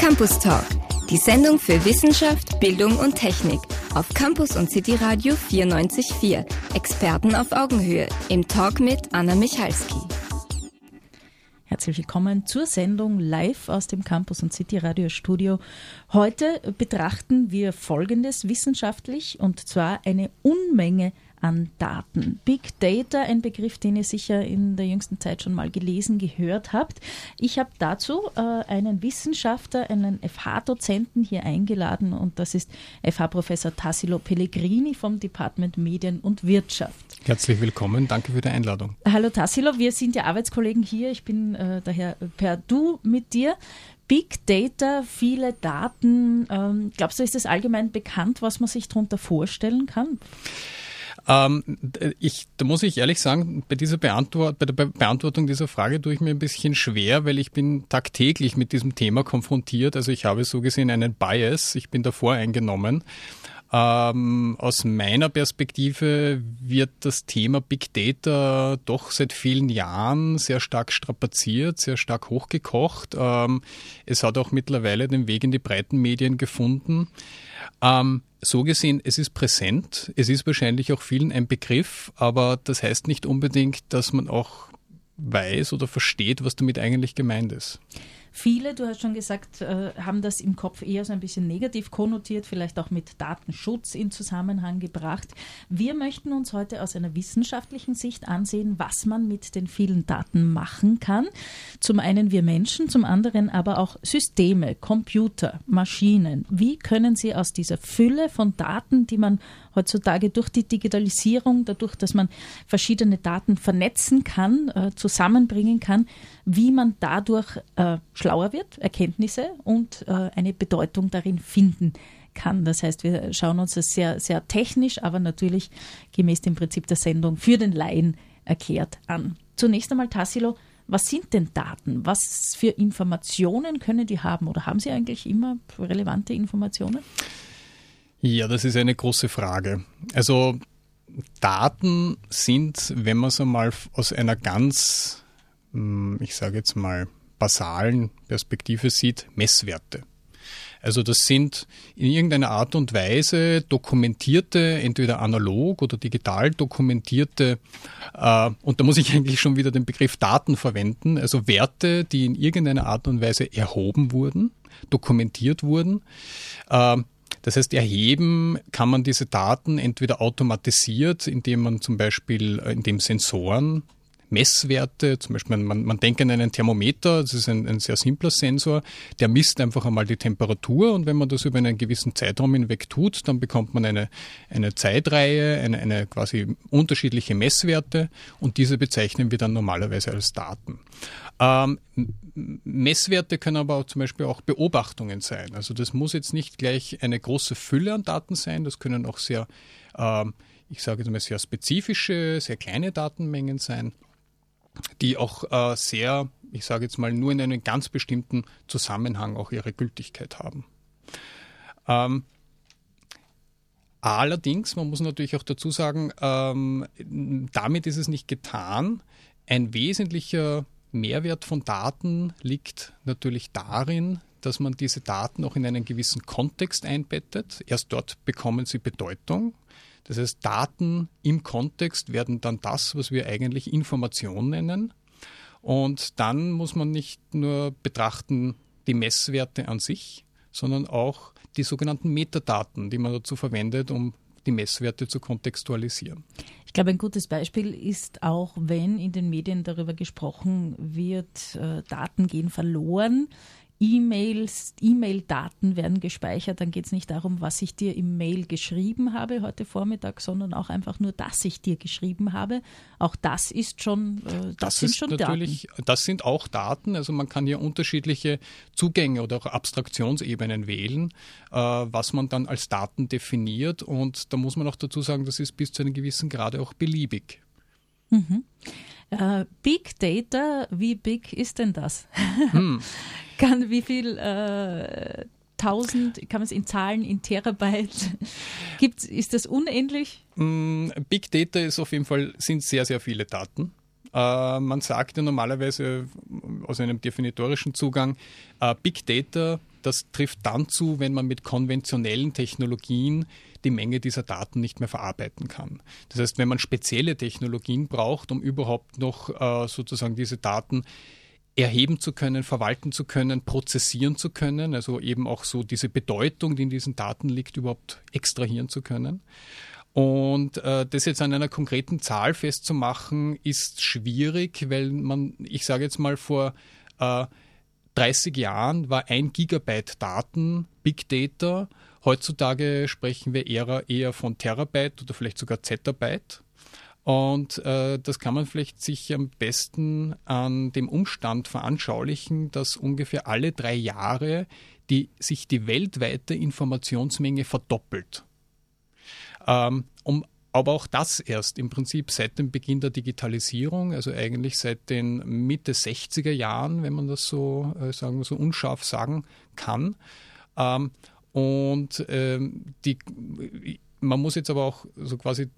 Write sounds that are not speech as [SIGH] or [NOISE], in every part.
Campus Talk, die Sendung für Wissenschaft, Bildung und Technik auf Campus und City Radio 94.4. Experten auf Augenhöhe im Talk mit Anna Michalski. Herzlich willkommen zur Sendung live aus dem Campus und City Radio Studio. Heute betrachten wir Folgendes wissenschaftlich und zwar eine Unmenge an Daten. Big Data, ein Begriff, den ihr sicher in der jüngsten Zeit schon mal gelesen, gehört habt. Ich habe dazu äh, einen Wissenschaftler, einen FH-Dozenten hier eingeladen und das ist FH-Professor Tassilo Pellegrini vom Department Medien und Wirtschaft. Herzlich willkommen, danke für die Einladung. Hallo Tassilo, wir sind ja Arbeitskollegen hier. Ich bin äh, daher per Du mit dir. Big Data, viele Daten. Ähm, glaubst du, ist es allgemein bekannt, was man sich darunter vorstellen kann? Ähm, ich, da muss ich ehrlich sagen, bei dieser Beantwort, bei der Beantwortung dieser Frage tue ich mir ein bisschen schwer, weil ich bin tagtäglich mit diesem Thema konfrontiert. Also ich habe so gesehen einen Bias, ich bin davor eingenommen. Ähm, aus meiner Perspektive wird das Thema Big Data doch seit vielen Jahren sehr stark strapaziert, sehr stark hochgekocht. Ähm, es hat auch mittlerweile den Weg in die breiten Medien gefunden. Ähm, so gesehen, es ist präsent, es ist wahrscheinlich auch vielen ein Begriff, aber das heißt nicht unbedingt, dass man auch weiß oder versteht, was damit eigentlich gemeint ist. Viele, du hast schon gesagt, äh, haben das im Kopf eher so ein bisschen negativ konnotiert, vielleicht auch mit Datenschutz in Zusammenhang gebracht. Wir möchten uns heute aus einer wissenschaftlichen Sicht ansehen, was man mit den vielen Daten machen kann. Zum einen wir Menschen, zum anderen aber auch Systeme, Computer, Maschinen. Wie können sie aus dieser Fülle von Daten, die man heutzutage durch die Digitalisierung, dadurch, dass man verschiedene Daten vernetzen kann, äh, zusammenbringen kann, wie man dadurch äh, schlauer wird, Erkenntnisse und äh, eine Bedeutung darin finden kann. Das heißt, wir schauen uns das sehr, sehr technisch, aber natürlich gemäß dem Prinzip der Sendung für den Laien erklärt an. Zunächst einmal, Tassilo, was sind denn Daten? Was für Informationen können die haben? Oder haben sie eigentlich immer relevante Informationen? Ja, das ist eine große Frage. Also Daten sind, wenn man es einmal aus einer ganz, hm, ich sage jetzt mal, basalen Perspektive sieht, Messwerte. Also das sind in irgendeiner Art und Weise dokumentierte, entweder analog oder digital dokumentierte, äh, und da muss ich [LAUGHS] eigentlich schon wieder den Begriff Daten verwenden, also Werte, die in irgendeiner Art und Weise erhoben wurden, dokumentiert wurden. Äh, das heißt, erheben kann man diese Daten entweder automatisiert, indem man zum Beispiel, äh, indem Sensoren Messwerte, zum Beispiel man, man denkt an einen Thermometer, das ist ein, ein, sehr simpler Sensor, der misst einfach einmal die Temperatur und wenn man das über einen gewissen Zeitraum hinweg tut, dann bekommt man eine, eine Zeitreihe, eine, eine quasi unterschiedliche Messwerte und diese bezeichnen wir dann normalerweise als Daten. Ähm, Messwerte können aber auch zum Beispiel auch Beobachtungen sein. Also das muss jetzt nicht gleich eine große Fülle an Daten sein, das können auch sehr, äh, ich sage jetzt mal, sehr spezifische, sehr kleine Datenmengen sein die auch äh, sehr, ich sage jetzt mal, nur in einem ganz bestimmten Zusammenhang auch ihre Gültigkeit haben. Ähm, allerdings, man muss natürlich auch dazu sagen, ähm, damit ist es nicht getan. Ein wesentlicher Mehrwert von Daten liegt natürlich darin, dass man diese Daten auch in einen gewissen Kontext einbettet. Erst dort bekommen sie Bedeutung. Das heißt, Daten im Kontext werden dann das, was wir eigentlich Information nennen. Und dann muss man nicht nur betrachten die Messwerte an sich, sondern auch die sogenannten Metadaten, die man dazu verwendet, um die Messwerte zu kontextualisieren. Ich glaube, ein gutes Beispiel ist auch, wenn in den Medien darüber gesprochen wird, äh, Daten gehen verloren E-Mails, E-Mail-Daten werden gespeichert. Dann geht es nicht darum, was ich dir im Mail geschrieben habe heute Vormittag, sondern auch einfach nur, dass ich dir geschrieben habe. Auch das ist schon, äh, das, das sind schon natürlich, Daten. Das sind auch Daten. Also man kann hier unterschiedliche Zugänge oder auch Abstraktionsebenen wählen, äh, was man dann als Daten definiert. Und da muss man auch dazu sagen, das ist bis zu einem gewissen Grade auch beliebig. Mhm. Uh, Big Data, wie big ist denn das? [LAUGHS] Hm. kann, wie viel äh, tausend, kann man es in Zahlen, in Terabyte, [LAUGHS] gibt's, ist das unendlich? Mm, Big Data ist auf jeden Fall, sind sehr, sehr viele Daten. Uh, man sagt ja normalerweise aus einem definitorischen Zugang, uh, Big Data das trifft dann zu, wenn man mit konventionellen Technologien die Menge dieser Daten nicht mehr verarbeiten kann. Das heißt, wenn man spezielle Technologien braucht, um überhaupt noch äh, sozusagen diese Daten erheben zu können, verwalten zu können, prozessieren zu können, also eben auch so diese Bedeutung, die in diesen Daten liegt, überhaupt extrahieren zu können. Und äh, das jetzt an einer konkreten Zahl festzumachen, ist schwierig, weil man, ich sage jetzt mal, vor äh, 30 Jahren war ein Gigabyte Daten Big Data. Heutzutage sprechen wir eher, eher von Terabyte oder vielleicht sogar Zettabyte. Und äh, das kann man vielleicht sich am besten an dem Umstand veranschaulichen, dass ungefähr alle drei Jahre die, sich die weltweite Informationsmenge verdoppelt. Ähm, aber auch das erst im Prinzip seit dem Beginn der Digitalisierung, also eigentlich seit den Mitte 60er Jahren, wenn man das so, äh, sagen wir so unscharf sagen kann. Ähm, und ähm, die, man muss jetzt aber auch so quasi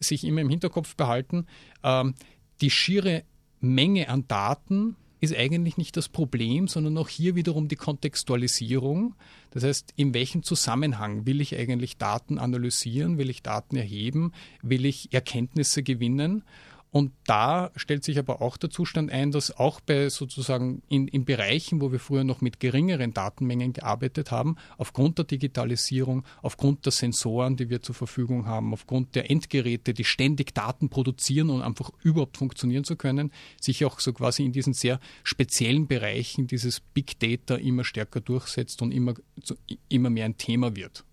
sich immer im Hinterkopf behalten, ähm, die schiere Menge an Daten ist eigentlich nicht das Problem, sondern auch hier wiederum die Kontextualisierung. Das heißt, in welchem Zusammenhang will ich eigentlich Daten analysieren, will ich Daten erheben, will ich Erkenntnisse gewinnen und da stellt sich aber auch der Zustand ein, dass auch bei sozusagen in, in Bereichen, wo wir früher noch mit geringeren Datenmengen gearbeitet haben, aufgrund der Digitalisierung, aufgrund der Sensoren, die wir zur Verfügung haben, aufgrund der Endgeräte, die ständig Daten produzieren und einfach überhaupt funktionieren zu können, sich auch so quasi in diesen sehr speziellen Bereichen dieses Big Data immer stärker durchsetzt und immer, immer mehr ein Thema wird.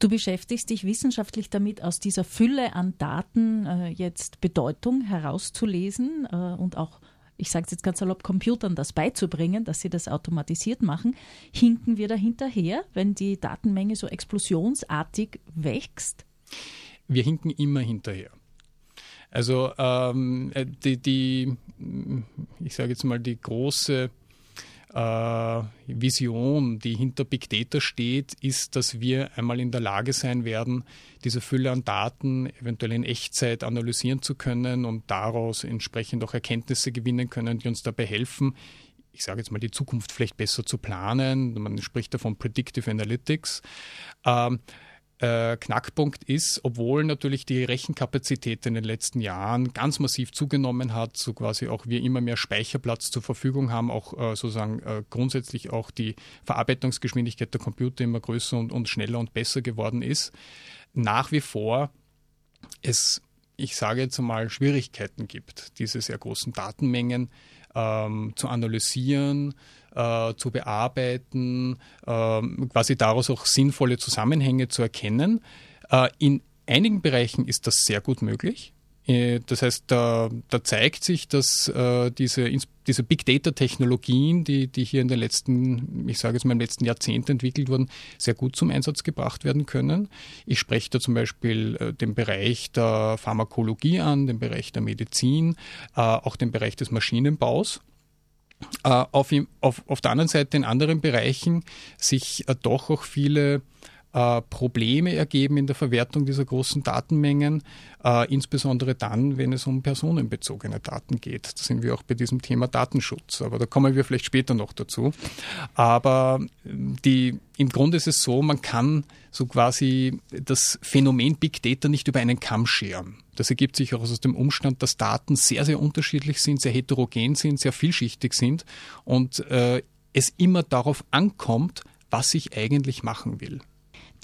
Du beschäftigst dich wissenschaftlich damit, aus dieser Fülle an Daten äh, jetzt Bedeutung herauszulesen äh, und auch, ich sage es jetzt ganz salopp, Computern das beizubringen, dass sie das automatisiert machen. Hinken wir da hinterher, wenn die Datenmenge so explosionsartig wächst? Wir hinken immer hinterher. Also ähm, äh, die, die, ich sage jetzt mal, die große Vision, die hinter Big Data steht, ist, dass wir einmal in der Lage sein werden, diese Fülle an Daten eventuell in Echtzeit analysieren zu können und daraus entsprechend auch Erkenntnisse gewinnen können, die uns dabei helfen, ich sage jetzt mal, die Zukunft vielleicht besser zu planen. Man spricht davon Predictive Analytics. Ähm, äh, Knackpunkt ist, obwohl natürlich die Rechenkapazität in den letzten Jahren ganz massiv zugenommen hat, so quasi auch wir immer mehr Speicherplatz zur Verfügung haben, auch äh, sozusagen äh, grundsätzlich auch die Verarbeitungsgeschwindigkeit der Computer immer größer und, und schneller und besser geworden ist, nach wie vor es, ich sage jetzt mal, Schwierigkeiten gibt, diese sehr großen Datenmengen ähm, zu analysieren, äh, zu bearbeiten, äh, quasi daraus auch sinnvolle Zusammenhänge zu erkennen. Äh, in einigen Bereichen ist das sehr gut möglich. Äh, das heißt, da, da, zeigt sich, dass äh, diese, diese Big Data-Technologien, die, die hier in den letzten, ich sage jetzt mal im letzten Jahrzehnt entwickelt wurden, sehr gut zum Einsatz gebracht werden können. Ich spreche da zum Beispiel äh, den Bereich der Pharmakologie an, den Bereich der Medizin, äh, auch den Bereich des Maschinenbaus. Äh, auf, auf, auf, der anderen Seite in anderen Bereichen sich äh, doch auch viele äh, Probleme ergeben in der Verwertung dieser großen Datenmengen, äh, insbesondere dann, wenn es um personenbezogene Daten geht. Da sind wir auch bei diesem Thema Datenschutz, aber da kommen wir vielleicht später noch dazu. Aber ähm, die, im Grunde ist es so, man kann so quasi das Phänomen Big Data nicht über einen Kamm scheren. Das ergibt sich auch aus dem Umstand, dass Daten sehr, sehr unterschiedlich sind, sehr heterogen sind, sehr vielschichtig sind und äh, es immer darauf ankommt, was ich eigentlich machen will.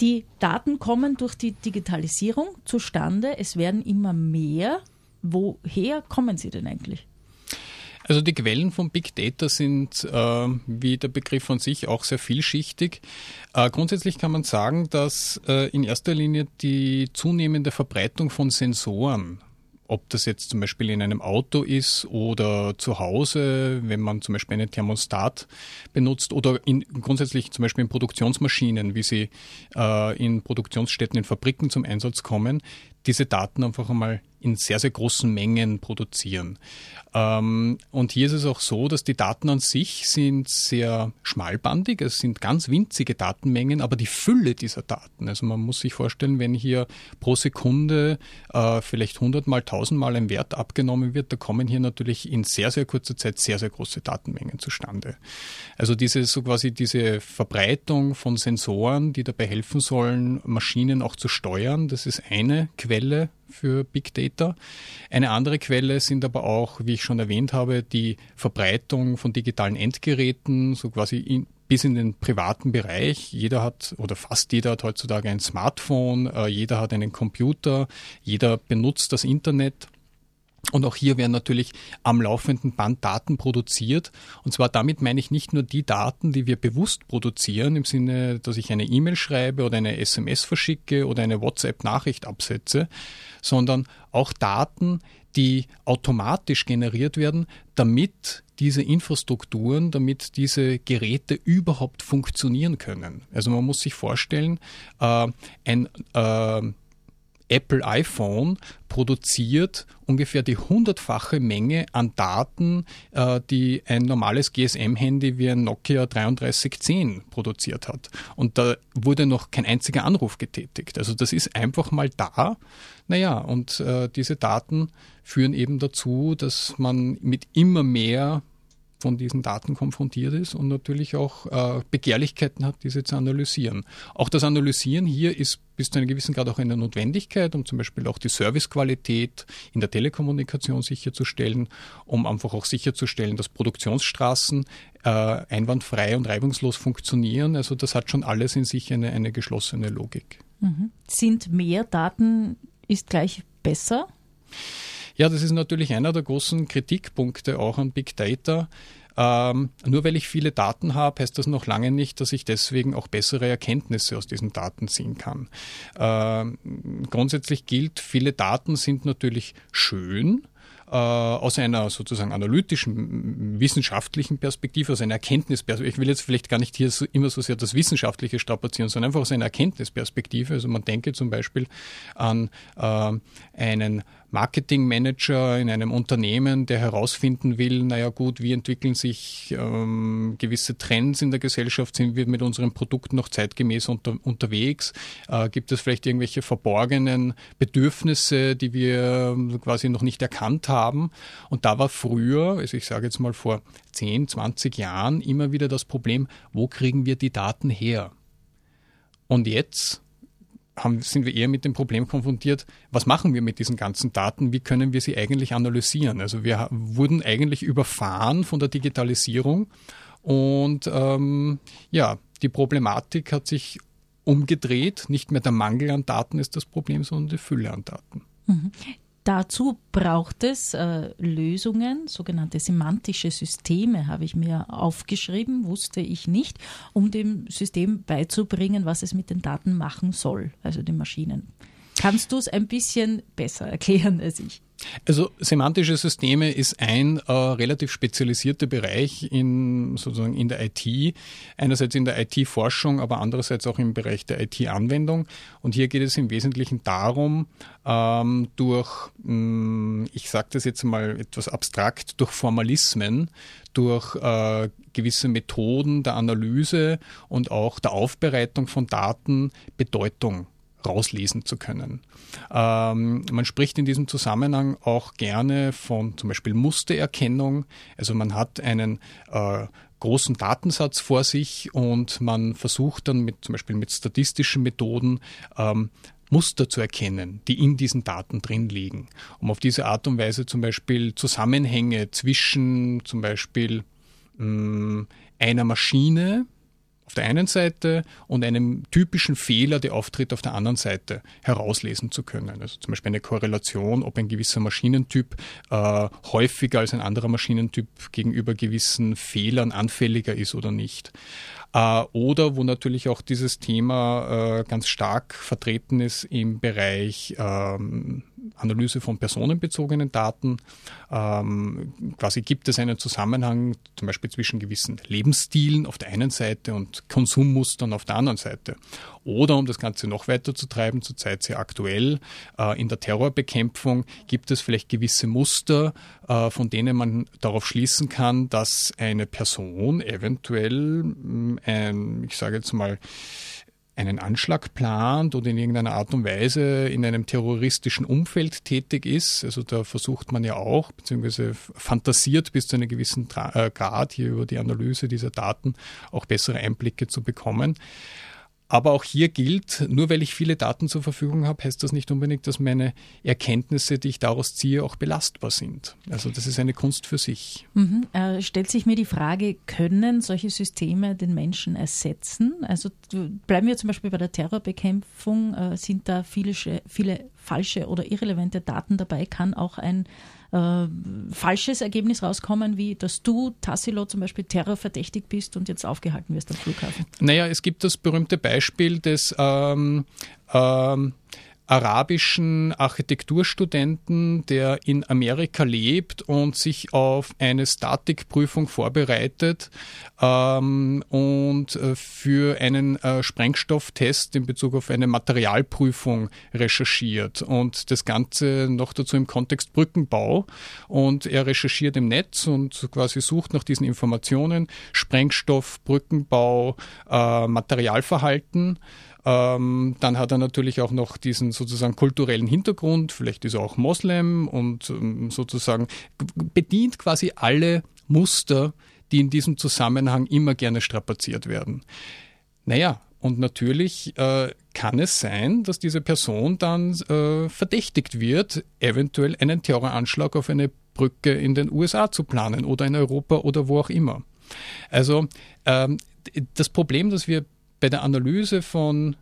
Die Daten kommen durch die Digitalisierung zustande. Es werden immer mehr. Woher kommen sie denn eigentlich? Also die Quellen von Big Data sind, äh, wie der Begriff von sich, auch sehr vielschichtig. Äh, grundsätzlich kann man sagen, dass äh, in erster Linie die zunehmende Verbreitung von Sensoren ob das jetzt zum Beispiel in einem Auto ist oder zu Hause, wenn man zum Beispiel einen Thermostat benutzt oder in, grundsätzlich zum Beispiel in Produktionsmaschinen, wie sie äh, in Produktionsstätten, in Fabriken zum Einsatz kommen, diese Daten einfach einmal in sehr, sehr großen Mengen produzieren. Ähm, und hier ist es auch so, dass die Daten an sich sind sehr schmalbandig, es sind ganz winzige Datenmengen, aber die Fülle dieser Daten, also man muss sich vorstellen, wenn hier pro Sekunde äh, vielleicht 100 mal, 1000 mal ein Wert abgenommen wird, da kommen hier natürlich in sehr, sehr kurzer Zeit sehr, sehr große Datenmengen zustande. Also diese, so quasi diese Verbreitung von Sensoren, die dabei helfen sollen, Maschinen auch zu steuern, das ist eine Quelle für Big Data. Eine andere Quelle sind aber auch, wie ich schon erwähnt habe, die Verbreitung von digitalen Endgeräten, so quasi in, bis in den privaten Bereich. Jeder hat oder fast jeder hat heutzutage ein Smartphone, äh, jeder hat einen Computer, jeder benutzt das Internet. Und auch hier werden natürlich am laufenden Band Daten produziert. Und zwar damit meine ich nicht nur die Daten, die wir bewusst produzieren, im Sinne, dass ich eine E-Mail schreibe oder eine SMS verschicke oder eine WhatsApp-Nachricht absetze, sondern auch Daten, die automatisch generiert werden, damit diese Infrastrukturen, damit diese Geräte überhaupt funktionieren können. Also man muss sich vorstellen, äh, ein äh, Apple iPhone produziert ungefähr die hundertfache Menge an Daten, äh, die ein normales GSM-Handy wie ein Nokia 3310 produziert hat. Und da wurde noch kein einziger Anruf getätigt. Also das ist einfach mal da. Naja, und äh, diese Daten führen eben dazu, dass man mit immer mehr von diesen Daten konfrontiert ist und natürlich auch äh, Begehrlichkeiten hat, diese zu analysieren. Auch das Analysieren hier ist bis zu einem gewissen Grad auch eine Notwendigkeit, um zum Beispiel auch die Servicequalität in der Telekommunikation sicherzustellen, um einfach auch sicherzustellen, dass Produktionsstraßen äh, einwandfrei und reibungslos funktionieren. Also das hat schon alles in sich eine, eine geschlossene Logik. Mhm. Sind mehr Daten ist gleich besser? Ja, das ist natürlich einer der großen Kritikpunkte auch an Big Data. Ähm, nur weil ich viele Daten habe, heißt das noch lange nicht, dass ich deswegen auch bessere Erkenntnisse aus diesen Daten ziehen kann. Ähm, grundsätzlich gilt, viele Daten sind natürlich schön, äh, aus einer sozusagen analytischen, wissenschaftlichen Perspektive, aus einer Erkenntnisperspektive. Ich will jetzt vielleicht gar nicht hier so, immer so sehr das Wissenschaftliche strapazieren, sondern einfach aus einer Erkenntnisperspektive. Also man denke zum Beispiel an äh, einen Marketingmanager in einem Unternehmen, der herausfinden will, naja gut, wie entwickeln sich ähm, gewisse Trends in der Gesellschaft, sind wir mit unseren Produkten noch zeitgemäß unter, unterwegs, äh, gibt es vielleicht irgendwelche verborgenen Bedürfnisse, die wir quasi noch nicht erkannt haben. Und da war früher, also ich sage jetzt mal vor 10, 20 Jahren, immer wieder das Problem, wo kriegen wir die Daten her? Und jetzt haben, sind wir eher mit dem Problem konfrontiert, was machen wir mit diesen ganzen Daten, wie können wir sie eigentlich analysieren. Also wir wurden eigentlich überfahren von der Digitalisierung und ähm, ja, die Problematik hat sich umgedreht. Nicht mehr der Mangel an Daten ist das Problem, sondern die Fülle an Daten. Dazu braucht es äh, Lösungen, sogenannte semantische Systeme, habe ich mir aufgeschrieben, wusste ich nicht, um dem System beizubringen, was es mit den Daten machen soll, also den Maschinen. Kannst du es ein bisschen besser erklären als ich? Also semantische Systeme ist ein äh, relativ spezialisierter Bereich in sozusagen in der IT, einerseits in der IT-Forschung, aber andererseits auch im Bereich der IT-Anwendung. Und hier geht es im Wesentlichen darum, ähm, durch, mh, hm, ich sage das jetzt mal etwas abstrakt, durch Formalismen, durch äh, gewisse Methoden der Analyse und auch der Aufbereitung von Daten Bedeutung rauslesen zu können. Ähm, man spricht in diesem Zusammenhang auch gerne von zum Beispiel Mustererkennung. Also man hat einen äh, großen Datensatz vor sich und man versucht dann mit zum Beispiel mit statistischen Methoden ähm, Muster zu erkennen, die in diesen Daten drin liegen, um auf diese Art und Weise zum Beispiel Zusammenhänge zwischen zum Beispiel mh, mm, einer Maschine, auf der einen Seite und einem typischen Fehler, der auftritt, auf der anderen Seite herauslesen zu können. Also zum Beispiel eine Korrelation, ob ein gewisser Maschinentyp äh, häufiger als ein anderer Maschinentyp gegenüber gewissen Fehlern anfälliger ist oder nicht. Äh, oder wo natürlich auch dieses Thema äh, ganz stark vertreten ist im Bereich ähm, Analyse von personenbezogenen Daten. Ähm, quasi gibt es einen Zusammenhang zum Beispiel zwischen gewissen Lebensstilen auf der einen Seite und Konsummustern auf der anderen Seite. Oder um das Ganze noch weiter zu treiben, zurzeit sehr aktuell, äh, in der Terrorbekämpfung gibt es vielleicht gewisse Muster, äh, von denen man darauf schließen kann, dass eine Person eventuell, mm, ein, ich sage jetzt mal, einen Anschlag plant oder in irgendeiner Art und Weise in einem terroristischen Umfeld tätig ist. Also da versucht man ja auch, beziehungsweise fantasiert bis zu einem gewissen äh, Grad hier über die Analyse dieser Daten auch bessere Einblicke zu bekommen. Aber auch hier gilt, nur weil ich viele Daten zur Verfügung habe, heißt das nicht unbedingt, dass meine Erkenntnisse, die ich daraus ziehe, auch belastbar sind. Also das ist eine Kunst für sich. Mhm. Äh, stellt sich mir die Frage, können solche Systeme den Menschen ersetzen? Also bleiben wir zum Beispiel bei der Terrorbekämpfung, äh, sind da viele, viele falsche oder irrelevante Daten dabei? Kann auch ein äh, falsches Ergebnis rauskommen, wie dass du, Tassilo, zum Beispiel terrorverdächtig bist und jetzt aufgehalten wirst am Flughafen? Naja, es gibt das berühmte Beispiel des ähm, ähm, arabischen Architekturstudenten, der in Amerika lebt und sich auf eine Statikprüfung vorbereitet ähm, und äh, für einen äh, Sprengstofftest in Bezug auf eine Materialprüfung recherchiert und das Ganze noch dazu im Kontext Brückenbau. Und er recherchiert im Netz und quasi sucht nach diesen Informationen Sprengstoff, Brückenbau, äh, Materialverhalten ähm, dann hat er natürlich auch noch diesen sozusagen kulturellen Hintergrund, vielleicht ist er auch Moslem und ähm, sozusagen bedient quasi alle Muster, die in diesem Zusammenhang immer gerne strapaziert werden. Naja, und natürlich äh, kann es sein, dass diese Person dann äh, verdächtigt wird, eventuell einen Terroranschlag auf eine Brücke in den USA zu planen oder in Europa oder wo auch immer. Also ähm, das Problem, das wir bei der Analyse von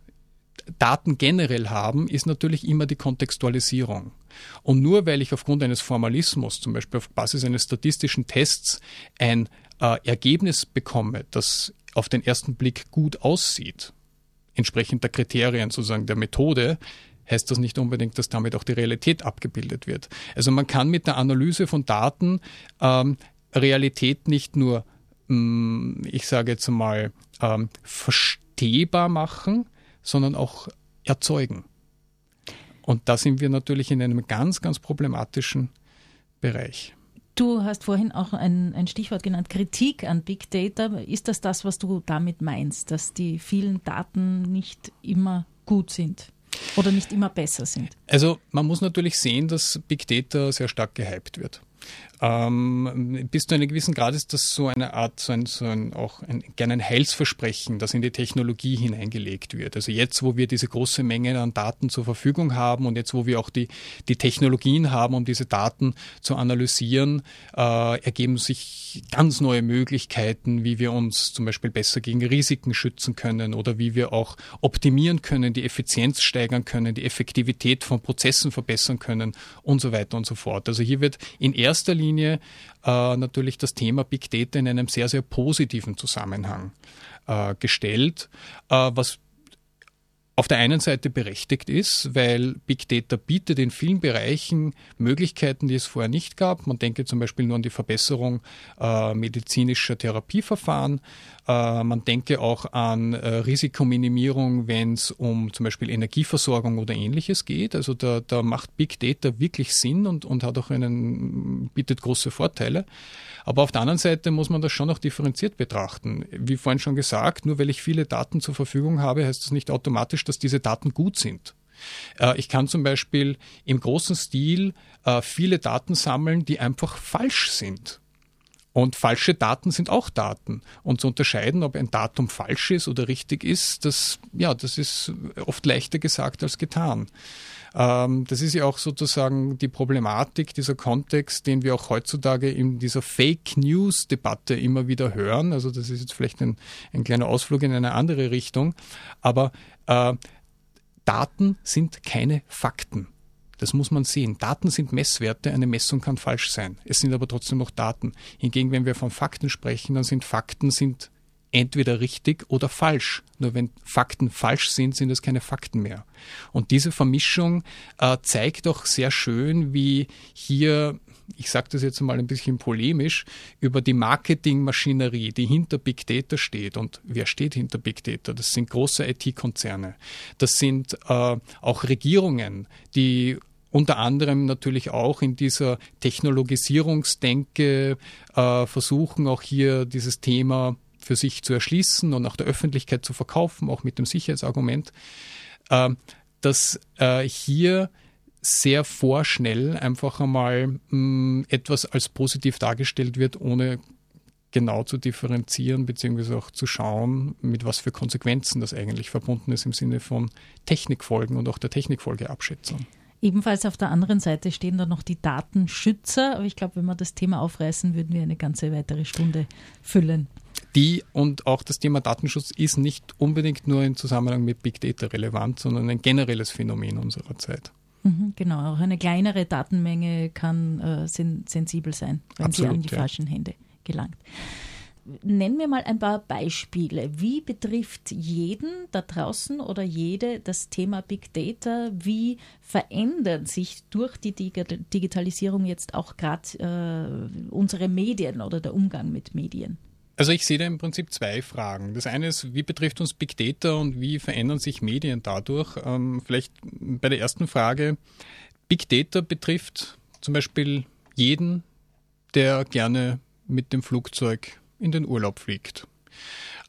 Daten generell haben, ist natürlich immer die Kontextualisierung. Und nur weil ich aufgrund eines Formalismus, zum Beispiel auf Basis eines statistischen Tests, ein äh, Ergebnis bekomme, das auf den ersten Blick gut aussieht, entsprechend der Kriterien sozusagen der Methode, heißt das nicht unbedingt, dass damit auch die Realität abgebildet wird. Also man kann mit der Analyse von Daten ähm, Realität nicht nur, mh, mm, ich sage jetzt mal, ähm, verstehbar machen, sondern auch erzeugen. Und da sind wir natürlich in einem ganz, ganz problematischen Bereich. Du hast vorhin auch ein, ein, Stichwort genannt, Kritik an Big Data. Ist das das, was du damit meinst, dass die vielen Daten nicht immer gut sind oder nicht immer besser sind? Also man muss natürlich sehen, dass Big Data sehr stark gehypt wird. Ähm, bis zu einem gewissen Grad ist das so eine Art, so ein, so ein auch ein, gerne ein Heilsversprechen, das in die Technologie hineingelegt wird. Also jetzt, wo wir diese große Menge an Daten zur Verfügung haben und jetzt, wo wir auch die, die Technologien haben, um diese Daten zu analysieren, äh, ergeben sich ganz neue Möglichkeiten, wie wir uns zum Beispiel besser gegen Risiken schützen können oder wie wir auch optimieren können, die Effizienz steigern können, die Effektivität von Prozessen verbessern können und so weiter und so fort. Also hier wird in erster Linie Linie äh, natürlich das Thema Big Data in einem sehr, sehr positiven Zusammenhang äh, gestellt, äh, was auf der einen Seite berechtigt ist, weil Big Data bietet in vielen Bereichen Möglichkeiten, die es vorher nicht gab. Man denke zum Beispiel nur an die Verbesserung äh, medizinischer Therapieverfahren. Äh, man denke auch an äh, Risikominimierung, wenn es um zum Beispiel Energieversorgung oder ähnliches geht. Also da, da macht Big Data wirklich Sinn und, und hat auch einen, bietet große Vorteile. Aber auf der anderen Seite muss man das schon noch differenziert betrachten. Wie vorhin schon gesagt, nur weil ich viele Daten zur Verfügung habe, heißt das nicht automatisch, dass diese Daten gut sind. Äh, ich kann zum Beispiel im großen Stil viele Daten sammeln, die einfach falsch sind. Und falsche Daten sind auch Daten. Und zu unterscheiden, ob ein Datum falsch ist oder richtig ist, das, ja, das ist oft leichter gesagt als getan. Ähm, das ist ja auch sozusagen die Problematik, dieser Kontext, den wir auch heutzutage in dieser Fake News Debatte immer wieder hören. Also das ist jetzt vielleicht ein, ein kleiner Ausflug in eine andere Richtung. Aber äh, Daten sind keine Fakten. Das muss man sehen. Daten sind Messwerte, eine Messung kann falsch sein. Es sind aber trotzdem noch Daten. Hingegen, wenn wir von Fakten sprechen, dann sind Fakten sind entweder richtig oder falsch. Nur wenn Fakten falsch sind, sind es keine Fakten mehr. Und diese Vermischung äh, zeigt auch sehr schön, wie hier ich sage das jetzt mal ein bisschen polemisch, über die Marketingmaschinerie, die hinter Big Data steht. Und wer steht hinter Big Data? Das sind große IT-Konzerne. Das sind äh, auch Regierungen, die unter anderem natürlich auch in dieser Technologisierungsdenke äh, versuchen, auch hier dieses Thema für sich zu erschließen und auch der Öffentlichkeit zu verkaufen, auch mit dem Sicherheitsargument, äh, dass hier sehr vorschnell einfach einmal mh, mm, etwas als positiv dargestellt wird, ohne genau zu differenzieren beziehungsweise auch zu schauen, mit was für Konsequenzen das eigentlich verbunden ist im Sinne von Technikfolgen und auch der Technikfolgeabschätzung. Ebenfalls auf der anderen Seite stehen da noch die Datenschützer, aber ich glaube, wenn wir das Thema aufreißen, würden wir eine ganze weitere Stunde füllen. Die und auch das Thema Datenschutz ist nicht unbedingt nur im Zusammenhang mit Big Data relevant, sondern ein generelles Phänomen unserer Zeit. Mhm, genau, auch eine kleinere Datenmenge kann äh, sen sensibel sein, wenn Absolut, sie an die ja. falschen Hände gelangt. Nennen wir mal ein paar Beispiele. Wie betrifft jeden da draußen oder jede das Thema Big Data? Wie verändern sich durch die Digitalisierung jetzt auch gerade äh, unsere Medien oder der Umgang mit Medien? Also ich sehe da im Prinzip zwei Fragen. Das eine ist, wie betrifft uns Big Data und wie verändern sich Medien dadurch? Ähm, vielleicht bei der ersten Frage. Big Data betrifft zum Beispiel jeden, der gerne mit dem Flugzeug in den Urlaub fliegt.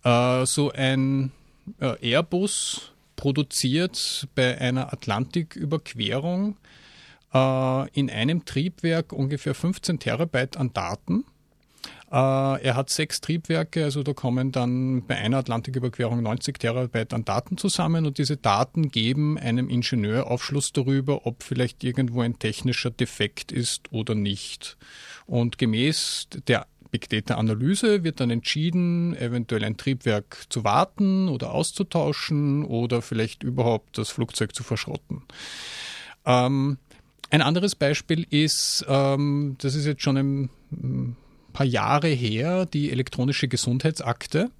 Äh, so ein äh, Airbus produziert bei einer Atlantiküberquerung äh, in einem Triebwerk ungefähr 15 Terabyte an Daten er hat sechs Triebwerke, also da kommen dann bei einer Atlantiküberquerung 90 Terabyte an Daten zusammen und diese Daten geben einem Ingenieur Aufschluss darüber, ob vielleicht irgendwo ein technischer Defekt ist oder nicht. Und gemäß der Big Data Analyse wird dann entschieden, eventuell ein Triebwerk zu warten oder auszutauschen oder vielleicht überhaupt das Flugzeug zu verschrotten. Ähm, ein anderes Beispiel ist, ähm, das ist jetzt schon im paar Jahre her die elektronische Gesundheitsakte.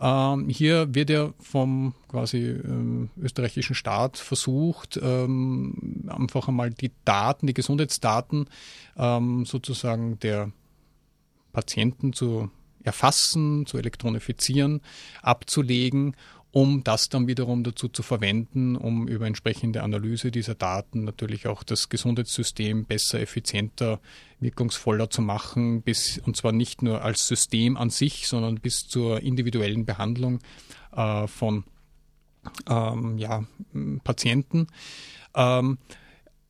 Ähm, hier wird ja vom quasi ähm, österreichischen Staat versucht, ähm, einfach einmal die Daten, die Gesundheitsdaten ähm, sozusagen der Patienten zu erfassen, zu elektronifizieren, abzulegen um das dann wiederum dazu zu verwenden, um über entsprechende Analyse dieser Daten natürlich auch das Gesundheitssystem besser, effizienter, wirkungsvoller zu machen, bis, und zwar nicht nur als System an sich, sondern bis zur individuellen Behandlung äh, von ähm, ja, Patienten. Ähm,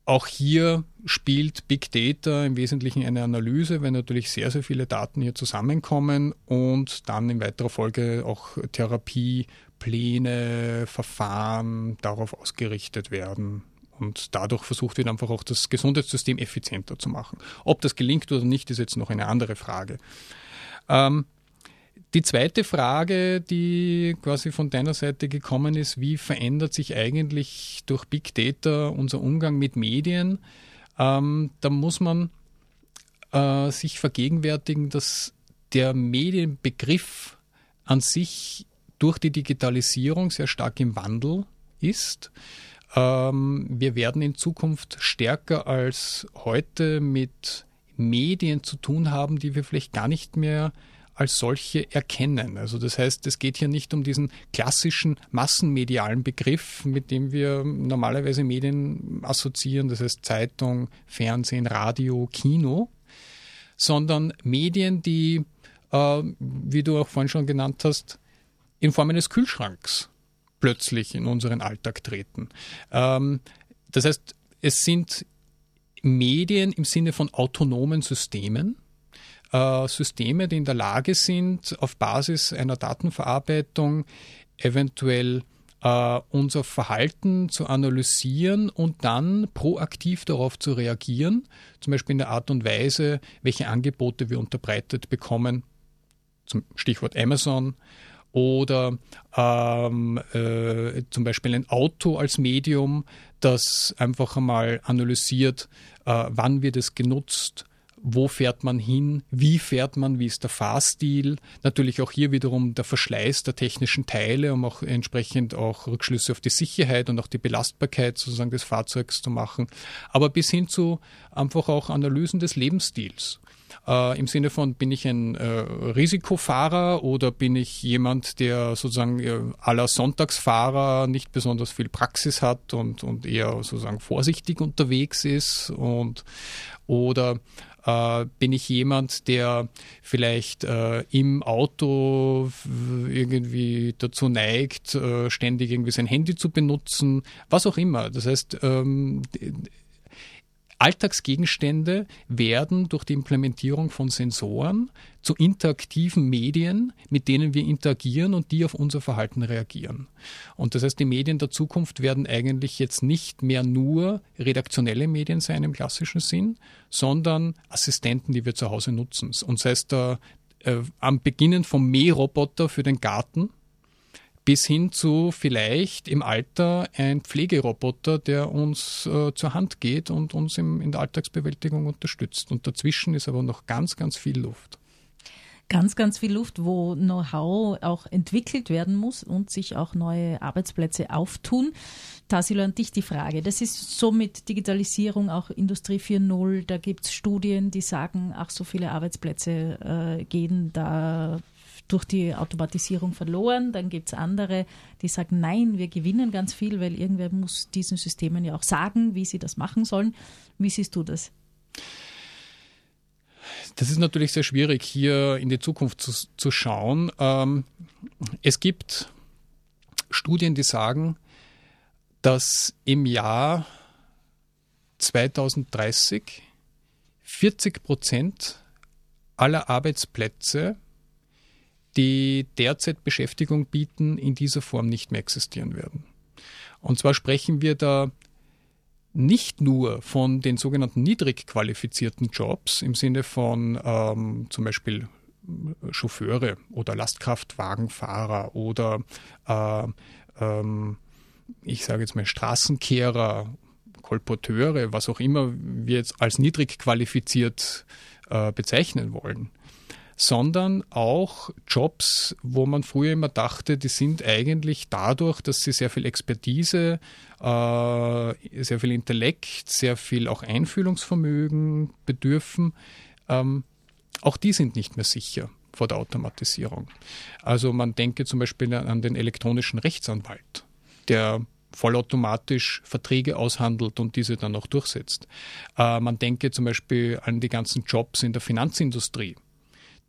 auch hier spielt Big Data im Wesentlichen eine Analyse, weil natürlich sehr, sehr viele Daten hier zusammenkommen und dann in weiterer Folge auch Therapie, Pläne, Verfahren darauf ausgerichtet werden. Und dadurch versucht wird einfach auch das Gesundheitssystem effizienter zu machen. Ob das gelingt oder nicht, ist jetzt noch eine andere Frage. Ähm, die zweite Frage, die quasi von deiner Seite gekommen ist, wie verändert sich eigentlich durch Big Data unser Umgang mit Medien? Ähm, da muss man äh, sich vergegenwärtigen, dass der Medienbegriff an sich durch die Digitalisierung sehr stark im Wandel ist. Ähm, wir werden in Zukunft stärker als heute mit Medien zu tun haben, die wir vielleicht gar nicht mehr als solche erkennen. Also das heißt, es geht hier nicht um diesen klassischen massenmedialen Begriff, mit dem wir normalerweise Medien assoziieren, das heißt Zeitung, Fernsehen, Radio, Kino, sondern Medien, die, äh, wie du auch vorhin schon genannt hast, in Form eines Kühlschranks plötzlich in unseren Alltag treten. Ähm, das heißt, es sind Medien im Sinne von autonomen Systemen, äh, Systeme, die in der Lage sind, auf Basis einer Datenverarbeitung eventuell äh, unser Verhalten zu analysieren und dann proaktiv darauf zu reagieren, zum Beispiel in der Art und Weise, welche Angebote wir unterbreitet bekommen, zum Stichwort Amazon, oder ähm, äh, zum Beispiel ein Auto als Medium, das einfach einmal analysiert, äh, wann wird es genutzt, wo fährt man hin, wie fährt man, wie ist der Fahrstil, natürlich auch hier wiederum der Verschleiß der technischen Teile, um auch entsprechend auch Rückschlüsse auf die Sicherheit und auch die Belastbarkeit sozusagen des Fahrzeugs zu machen, aber bis hin zu einfach auch Analysen des Lebensstils. Äh, Im Sinne von, bin ich ein äh, Risikofahrer oder bin ich jemand, der sozusagen äh, aller Sonntagsfahrer nicht besonders viel Praxis hat und, und eher sozusagen vorsichtig unterwegs ist und oder äh, bin ich jemand, der vielleicht äh, im Auto irgendwie dazu neigt, äh, ständig irgendwie sein Handy zu benutzen, was auch immer. Das heißt, ähm, Alltagsgegenstände werden durch die Implementierung von Sensoren zu interaktiven Medien, mit denen wir interagieren und die auf unser Verhalten reagieren. Und das heißt, die Medien der Zukunft werden eigentlich jetzt nicht mehr nur redaktionelle Medien sein im klassischen Sinn, sondern Assistenten, die wir zu Hause nutzen. Und das heißt, äh, am Beginnen vom Mähroboter für den Garten, bis hin zu vielleicht im Alter ein Pflegeroboter, der uns äh, zur Hand geht und uns im, in der Alltagsbewältigung unterstützt. Und dazwischen ist aber noch ganz, ganz viel Luft. Ganz, ganz viel Luft, wo Know-how auch entwickelt werden muss und sich auch neue Arbeitsplätze auftun. Tassilo, an dich die Frage. Das ist so mit Digitalisierung, auch Industrie 4.0. Da gibt es Studien, die sagen, ach, so viele Arbeitsplätze äh, gehen da durch die Automatisierung verloren. Dann gibt es andere, die sagen, nein, wir gewinnen ganz viel, weil irgendwer muss diesen Systemen ja auch sagen, wie sie das machen sollen. Wie siehst du das? Das ist natürlich sehr schwierig, hier in die Zukunft zu, zu schauen. Ähm, es gibt Studien, die sagen, dass im Jahr 2030 40 Prozent aller Arbeitsplätze die derzeit Beschäftigung bieten, in dieser Form nicht mehr existieren werden. Und zwar sprechen wir da nicht nur von den sogenannten niedrig qualifizierten Jobs im Sinne von ähm, zum Beispiel Chauffeure oder Lastkraftwagenfahrer oder äh, ähm, ich sage jetzt mal Straßenkehrer, Kolporteure, was auch immer wir jetzt als niedrig qualifiziert äh, bezeichnen wollen, sondern auch Jobs, wo man früher immer dachte, die sind eigentlich dadurch, dass sie sehr viel Expertise, äh, sehr viel Intellekt, sehr viel auch Einfühlungsvermögen bedürfen, ähm, auch die sind nicht mehr sicher vor der Automatisierung. Also man denke zum Beispiel an den elektronischen Rechtsanwalt, der vollautomatisch Verträge aushandelt und diese dann auch durchsetzt. Äh, man denke zum Beispiel an die ganzen Jobs in der Finanzindustrie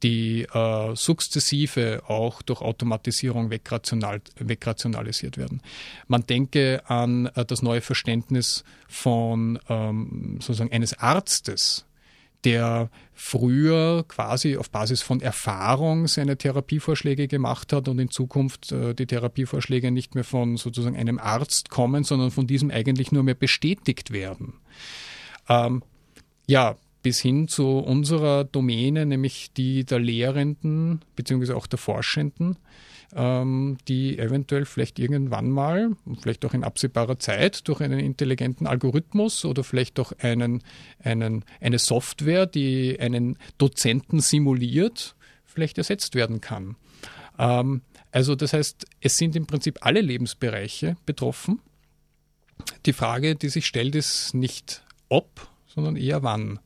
die äh, sukzessive auch durch Automatisierung wegrational, wegrationalisiert werden. Man denke an äh, das neue Verständnis von ähm, sozusagen eines Arztes, der früher quasi auf Basis von Erfahrung seine Therapievorschläge gemacht hat und in Zukunft äh, die Therapievorschläge nicht mehr von sozusagen einem Arzt kommen, sondern von diesem eigentlich nur mehr bestätigt werden. Ähm, ja, bis hin zu unserer Domäne, nämlich die der Lehrenden beziehungsweise auch der Forschenden, ähm, die eventuell vielleicht irgendwann mal, vielleicht auch in absehbarer Zeit, durch einen intelligenten Algorithmus oder vielleicht auch einen, einen, eine Software, die einen Dozenten simuliert, vielleicht ersetzt werden kann. Ähm, also das heißt, es sind im Prinzip alle Lebensbereiche betroffen. Die Frage, die sich stellt, ist nicht ob, sondern eher wann.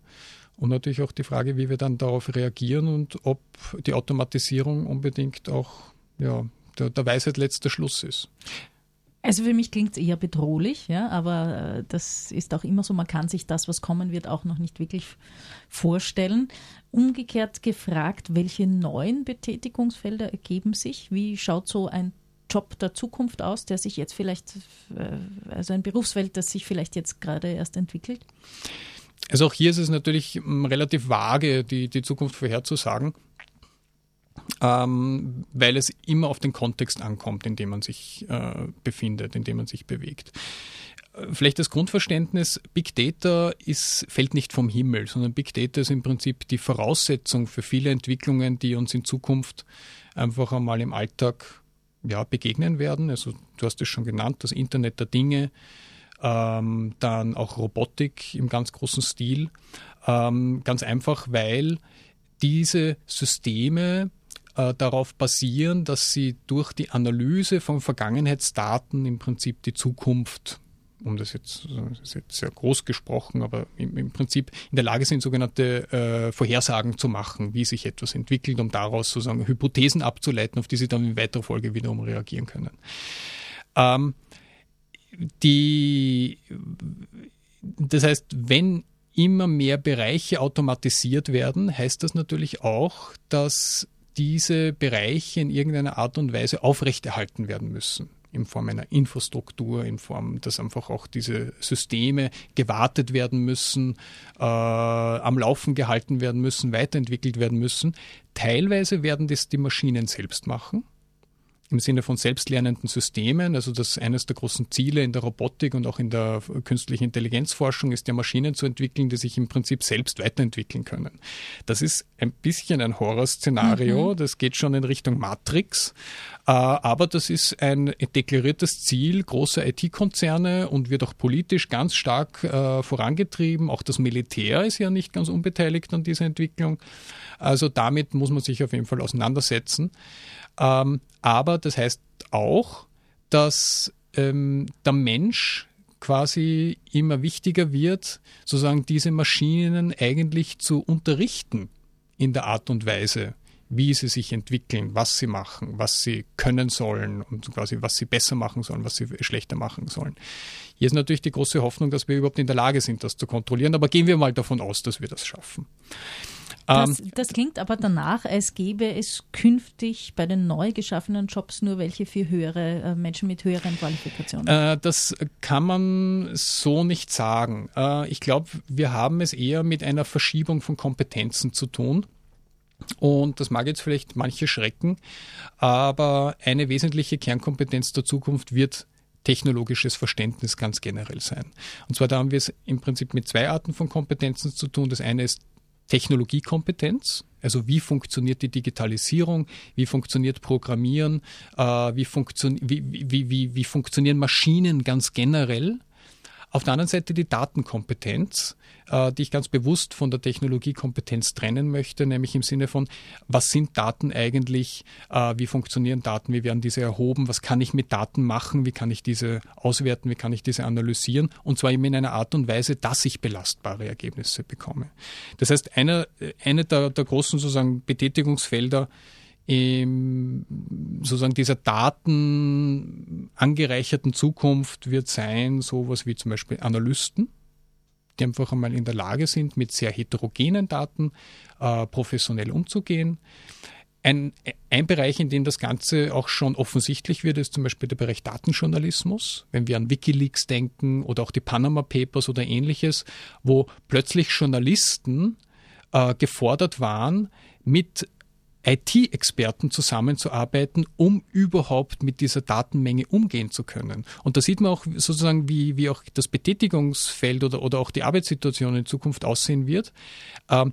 Und natürlich auch die Frage, wie wir dann darauf reagieren und ob die Automatisierung unbedingt auch ja, der, der Weisheit letzter Schluss ist. Also für mich klingt es eher bedrohlich, ja, aber äh, das ist auch immer so, man kann sich das, was kommen wird, auch noch nicht wirklich vorstellen. Umgekehrt gefragt, welche neuen Betätigungsfelder ergeben sich? Wie schaut so ein Job der Zukunft aus, der sich jetzt vielleicht, äh, also ein Berufsfeld, das sich vielleicht jetzt gerade erst entwickelt? Also auch hier ist es natürlich hm, relativ vage, die, die Zukunft vorherzusagen, ähm, weil es immer auf den Kontext ankommt, in dem man sich äh, befindet, in dem man sich bewegt. Äh, vielleicht das Grundverständnis, Big Data ist, fällt nicht vom Himmel, sondern Big Data ist im Prinzip die Voraussetzung für viele Entwicklungen, die uns in Zukunft einfach einmal im Alltag ja, begegnen werden. Also du hast es schon genannt, das Internet der Dinge, ähm, dann auch Robotik im ganz großen Stil. Ähm, ganz einfach, weil diese Systeme äh, darauf basieren, dass sie durch die Analyse von Vergangenheitsdaten im Prinzip die Zukunft um das jetzt, das ist jetzt sehr groß gesprochen, aber im, im Prinzip in der Lage sind, sogenannte äh, Vorhersagen zu machen, wie sich etwas entwickelt, um daraus sozusagen Hypothesen abzuleiten, auf die sie dann in weiterer Folge wiederum reagieren können. Ähm, die, das heißt, wenn immer mehr Bereiche automatisiert werden, heißt das natürlich auch, dass diese Bereiche in irgendeiner Art und Weise aufrechterhalten werden müssen in Form einer Infrastruktur, in Form, dass einfach auch diese Systeme gewartet werden müssen, äh, am Laufen gehalten werden müssen, weiterentwickelt werden müssen. Teilweise werden das die Maschinen selbst machen im Sinne von selbstlernenden Systemen. Also das eines der großen Ziele in der Robotik und auch in der künstlichen Intelligenzforschung ist ja Maschinen zu entwickeln, die sich im Prinzip selbst weiterentwickeln können. Das ist ein bisschen ein Horrorszenario. Mhm. Das geht schon in Richtung Matrix. Äh, aber das ist ein deklariertes Ziel großer IT-Konzerne und wird auch politisch ganz stark äh, vorangetrieben. Auch das Militär ist ja nicht ganz unbeteiligt an dieser Entwicklung. Also damit muss man sich auf jeden Fall auseinandersetzen. Ähm, aber das heißt auch, dass ähm, der Mensch quasi immer wichtiger wird, sozusagen diese Maschinen eigentlich zu unterrichten in der Art und Weise, wie sie sich entwickeln, was sie machen, was sie können sollen und quasi was sie besser machen sollen, was sie schlechter machen sollen. Hier ist natürlich die große Hoffnung, dass wir überhaupt in der Lage sind, das zu kontrollieren, aber gehen wir mal davon aus, dass wir das schaffen. Das, ähm, das, klingt aber danach, als gäbe es künftig bei den neu geschaffenen Jobs nur welche für höhere äh, Menschen mit höheren Qualifikationen. Äh, das kann man so nicht sagen. Äh, ich glaube, wir haben es eher mit einer Verschiebung von Kompetenzen zu tun. Und das mag jetzt vielleicht manche schrecken, aber eine wesentliche Kernkompetenz der Zukunft wird technologisches Verständnis ganz generell sein. Und zwar da haben wir es im Prinzip mit zwei Arten von Kompetenzen zu tun. Das eine ist Technologiekompetenz, also wie funktioniert die Digitalisierung, wie funktioniert Programmieren, äh, wie, funktio wie, wie, wie, wie funktionieren Maschinen ganz generell auf der anderen Seite die Datenkompetenz, äh, die ich ganz bewusst von der Technologiekompetenz trennen möchte, nämlich im Sinne von, was sind Daten eigentlich, äh, wie funktionieren Daten, wie werden diese erhoben, was kann ich mit Daten machen, wie kann ich diese auswerten, wie kann ich diese analysieren und zwar eben in einer Art und Weise, dass ich belastbare Ergebnisse bekomme. Das heißt, eine, eine der, der großen sozusagen Betätigungsfelder sozusagen dieser Daten angereicherten Zukunft wird sein, sowas wie zum Beispiel Analysten, die einfach einmal in der Lage sind, mit sehr heterogenen Daten äh, professionell umzugehen. Ein, ein Bereich, in dem das Ganze auch schon offensichtlich wird, ist zum Beispiel der Bereich Datenjournalismus. Wenn wir an Wikileaks denken oder auch die Panama Papers oder ähnliches, wo plötzlich Journalisten äh, gefordert waren, mit IT-Experten zusammenzuarbeiten, um überhaupt mit dieser Datenmenge umgehen zu können. Und da sieht man auch sozusagen, wie, wie auch das Betätigungsfeld oder, oder auch die Arbeitssituation in Zukunft aussehen wird. Ähm,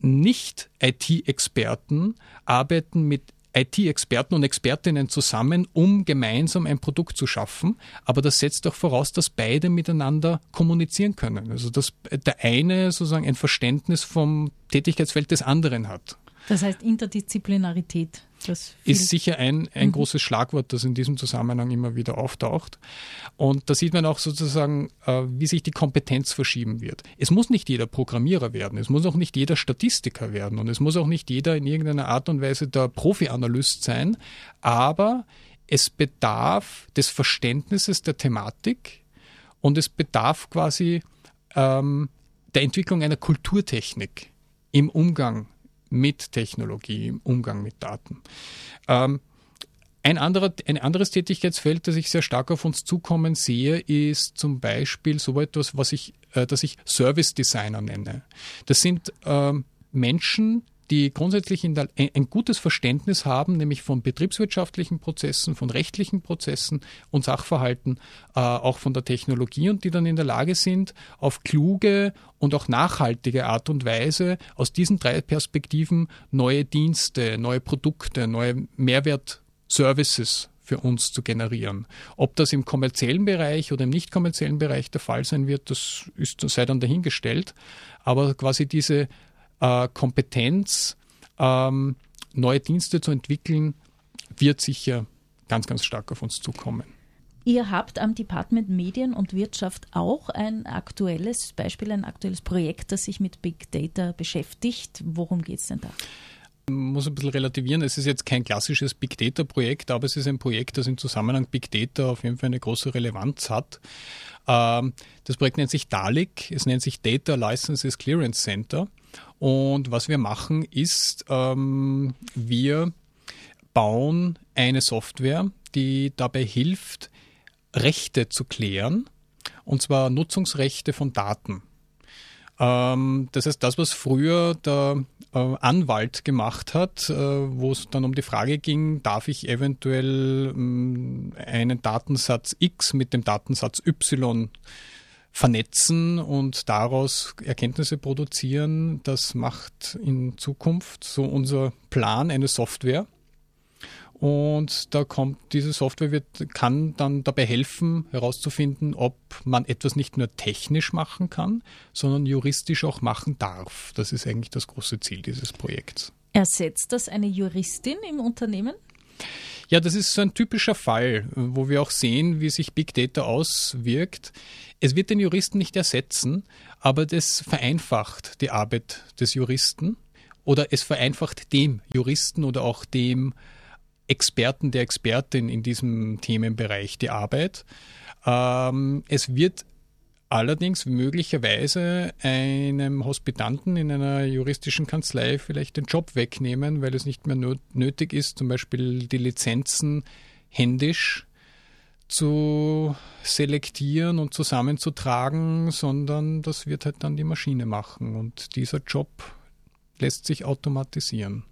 nicht IT-Experten arbeiten mit IT-Experten und Expertinnen zusammen, um gemeinsam ein Produkt zu schaffen. Aber das setzt auch voraus, dass beide miteinander kommunizieren können. Also dass der eine sozusagen ein Verständnis vom Tätigkeitsfeld des anderen hat. Das heißt Interdisziplinarität. ist sicher ein, ein mhm. großes Schlagwort, das in diesem Zusammenhang immer wieder auftaucht. Und da sieht man auch sozusagen, äh, wie sich die Kompetenz verschieben wird. Es muss nicht jeder Programmierer werden, es muss auch nicht jeder Statistiker werden und es muss auch nicht jeder in irgendeiner Art und Weise der Profi-Analyst sein, aber es bedarf des Verständnisses der Thematik und es bedarf quasi ähm, der Entwicklung einer Kulturtechnik im Umgang mit Technologie, im Umgang mit Daten. Ähm, ein, anderer, ein anderes Tätigkeitsfeld, das ich sehr stark auf uns zukommen sehe, ist zum Beispiel so etwas, was ich, äh, das ich Service Designer nenne. Das sind ähm, Menschen, die grundsätzlich der, ein gutes Verständnis haben, nämlich von betriebswirtschaftlichen Prozessen, von rechtlichen Prozessen und Sachverhalten, äh, auch von der Technologie und die dann in der Lage sind, auf kluge und auch nachhaltige Art und Weise aus diesen drei Perspektiven neue Dienste, neue Produkte, neue Mehrwertservices für uns zu generieren. Ob das im kommerziellen Bereich oder im nicht kommerziellen Bereich der Fall sein wird, das ist sei dann dahingestellt. Aber quasi diese äh, Kompetenz, ähm, neue Dienste zu entwickeln, wird sicher ganz, ganz stark auf uns zukommen. Ihr habt am Department Medien und Wirtschaft auch ein aktuelles Beispiel, ein aktuelles Projekt, das sich mit Big Data beschäftigt. Worum geht es denn da? muss ein bisschen relativieren. Es ist jetzt kein klassisches Big Data Projekt, aber es ist ein Projekt, das im Zusammenhang Big Data auf jeden Fall eine große Relevanz hat. Ähm, das Projekt nennt sich DALIC. Es nennt sich Data Licenses Clearance Center. Und was wir machen ist, ähm, wir bauen eine Software, die dabei hilft, Rechte zu klären, und zwar Nutzungsrechte von Daten. Ähm, das heißt, das, was früher der äh, Anwalt gemacht hat, äh, wo es dann um die Frage ging, darf ich eventuell ähm, einen Datensatz X mit dem Datensatz Y vernetzen und daraus Erkenntnisse produzieren, das macht in Zukunft so unser Plan eine Software, und da kommt diese Software wird, kann dann dabei helfen, herauszufinden, ob man etwas nicht nur technisch machen kann, sondern juristisch auch machen darf. Das ist eigentlich das große Ziel dieses Projekts. Ersetzt das eine Juristin im Unternehmen? Ja, das ist so ein typischer Fall, wo wir auch sehen, wie sich Big Data auswirkt. Es wird den Juristen nicht ersetzen, aber das vereinfacht die Arbeit des Juristen oder es vereinfacht dem Juristen oder auch dem Experten, der Expertin in diesem Themenbereich die Arbeit. Ähm, es wird allerdings möglicherweise einem Hospitanten in einer juristischen Kanzlei vielleicht den Job wegnehmen, weil es nicht mehr nötig ist, zum Beispiel die Lizenzen händisch zu selektieren und zusammenzutragen, sondern das wird halt dann die Maschine machen und dieser Job lässt sich automatisieren.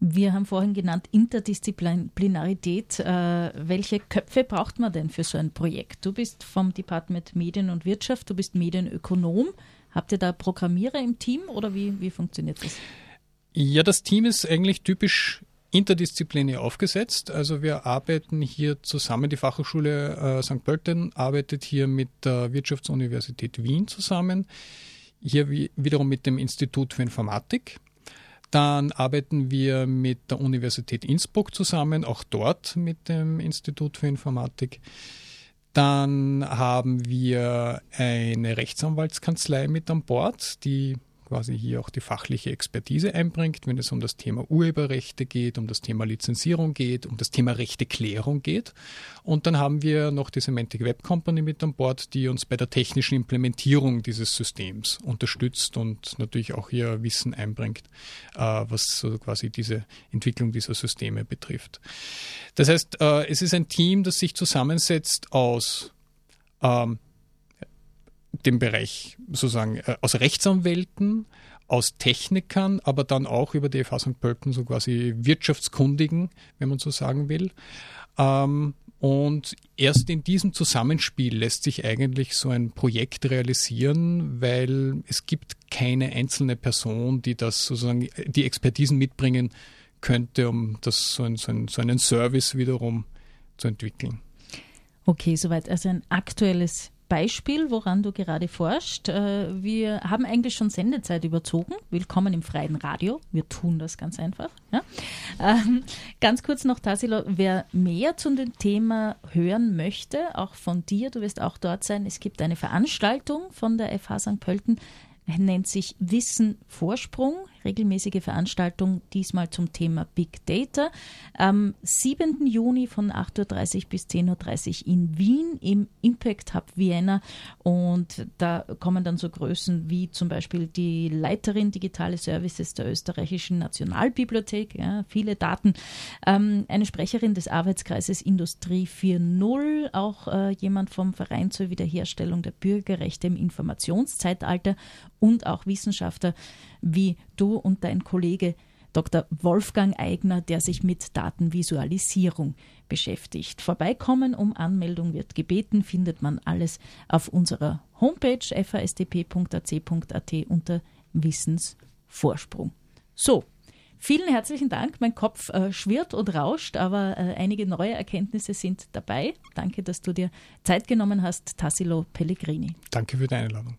Wir haben vorhin genannt Interdisziplinarität. Äh, welche Köpfe braucht man denn für so ein Projekt? Du bist vom Department Medien und Wirtschaft, du bist Medienökonom. Habt ihr da Programmierer im Team oder wie, wie funktioniert das? Ja, das Team ist eigentlich typisch interdisziplinär aufgesetzt. Also wir arbeiten hier zusammen, die Fachhochschule äh, St. Pölten arbeitet hier mit der Wirtschaftsuniversität Wien zusammen, hier wie, wiederum mit dem Institut für Informatik dann arbeiten wir mit der Universität Innsbruck zusammen, auch dort mit dem Institut für Informatik. Dann haben wir eine Rechtsanwaltskanzlei mit an Bord, die quasi hier auch die fachliche Expertise einbringt, wenn es um das Thema Urheberrechte geht, um das Thema Lizenzierung geht, um das Thema Rechteklärung geht. Und dann haben wir noch die Semantic Web Company mit an Bord, die uns bei der technischen Implementierung dieses Systems unterstützt und natürlich auch ihr Wissen einbringt, äh, was so quasi diese Entwicklung dieser Systeme betrifft. Das heißt, äh, es ist ein Team, das sich zusammensetzt aus ähm, dem Bereich sozusagen äh, aus Rechtsanwälten, aus Technikern, aber dann auch über die FH St. Pölten so quasi Wirtschaftskundigen, wenn man so sagen will. Ähm, und erst in diesem Zusammenspiel lässt sich eigentlich so ein Projekt realisieren, weil es gibt keine einzelne Person, die das sozusagen die Expertisen mitbringen könnte, um das so, ein, so, ein, so einen Service wiederum zu entwickeln. Okay, soweit also ein aktuelles Beispiel, woran du gerade forschst. Äh, wir haben eigentlich schon Sendezeit überzogen. Willkommen im freien Radio. Wir tun das ganz einfach. Ja? Ähm, ganz kurz noch, Tassilo, wer mehr zu dem Thema hören möchte, auch von dir, du wirst auch dort sein. Es gibt eine Veranstaltung von der FH St. Pölten, nennt sich Wissen Vorsprung regelmäßige Veranstaltung, diesmal zum Thema Big Data. Am 7. Juni von 8.30 Uhr bis 10.30 Uhr in Wien im Impact Hub Vienna. Und da kommen dann so Größen wie zum Beispiel die Leiterin Digitale Services der österreichischen Nationalbibliothek, ja, viele Daten, ähm, eine Sprecherin des Arbeitskreises Industrie 4.0, auch äh, jemand vom Verein zur Wiederherstellung der Bürgerrechte im Informationszeitalter und auch Wissenschaftler wie du und dein Kollege Dr. Wolfgang Eigner, der sich mit Datenvisualisierung beschäftigt. Vorbeikommen um Anmeldung wird gebeten, findet man alles auf unserer Homepage fasdp.ac.at unter Wissensvorsprung. So, Vielen herzlichen Dank. Mein Kopf äh, schwirrt und rauscht, aber äh, einige neue Erkenntnisse sind dabei. Danke, dass du dir Zeit genommen hast, Tassilo Pellegrini. Danke für die Einladung.